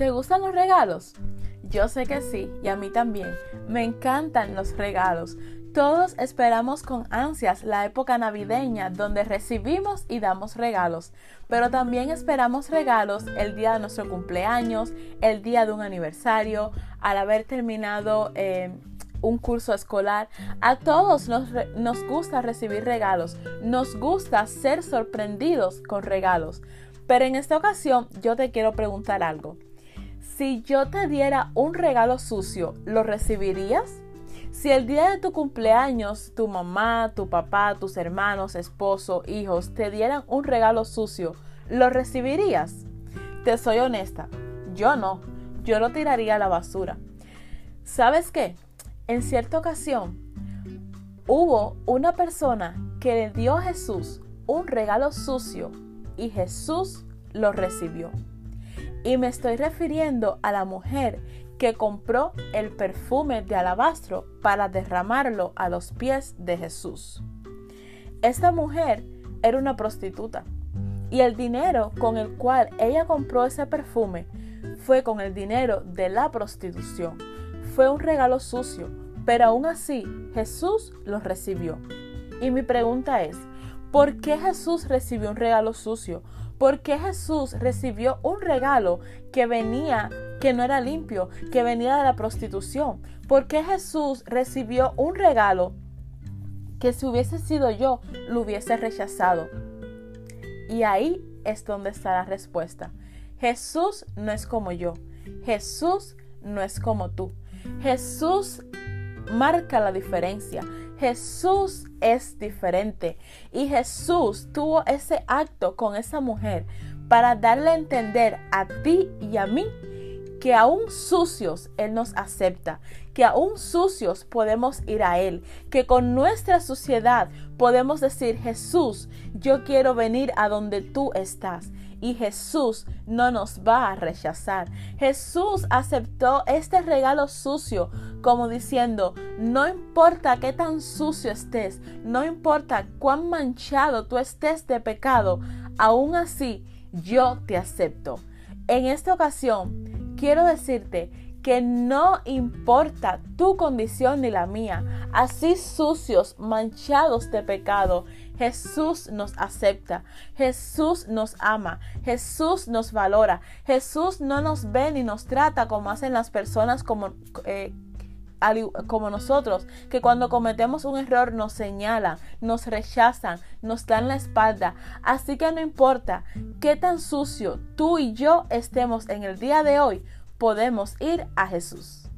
¿Te gustan los regalos? Yo sé que sí, y a mí también. Me encantan los regalos. Todos esperamos con ansias la época navideña donde recibimos y damos regalos, pero también esperamos regalos el día de nuestro cumpleaños, el día de un aniversario, al haber terminado eh, un curso escolar. A todos nos, nos gusta recibir regalos, nos gusta ser sorprendidos con regalos. Pero en esta ocasión yo te quiero preguntar algo. Si yo te diera un regalo sucio, ¿lo recibirías? Si el día de tu cumpleaños tu mamá, tu papá, tus hermanos, esposo, hijos te dieran un regalo sucio, ¿lo recibirías? Te soy honesta, yo no, yo lo tiraría a la basura. ¿Sabes qué? En cierta ocasión hubo una persona que le dio a Jesús un regalo sucio y Jesús lo recibió. Y me estoy refiriendo a la mujer que compró el perfume de alabastro para derramarlo a los pies de Jesús. Esta mujer era una prostituta y el dinero con el cual ella compró ese perfume fue con el dinero de la prostitución. Fue un regalo sucio, pero aún así Jesús lo recibió. Y mi pregunta es, ¿por qué Jesús recibió un regalo sucio? ¿Por qué Jesús recibió un regalo que venía, que no era limpio, que venía de la prostitución? ¿Por qué Jesús recibió un regalo que si hubiese sido yo, lo hubiese rechazado? Y ahí es donde está la respuesta. Jesús no es como yo. Jesús no es como tú. Jesús marca la diferencia. Jesús es diferente. Y Jesús tuvo ese acto con esa mujer para darle a entender a ti y a mí que aún sucios Él nos acepta, que aún sucios podemos ir a Él, que con nuestra suciedad podemos decir, Jesús, yo quiero venir a donde tú estás y Jesús no nos va a rechazar. Jesús aceptó este regalo sucio como diciendo, no importa qué tan sucio estés, no importa cuán manchado tú estés de pecado, aún así yo te acepto. En esta ocasión quiero decirte que no importa tu condición ni la mía, así sucios, manchados de pecado, Jesús nos acepta, Jesús nos ama, Jesús nos valora, Jesús no nos ve ni nos trata como hacen las personas como... Eh, como nosotros, que cuando cometemos un error nos señalan, nos rechazan, nos dan la espalda. Así que no importa qué tan sucio tú y yo estemos en el día de hoy, podemos ir a Jesús.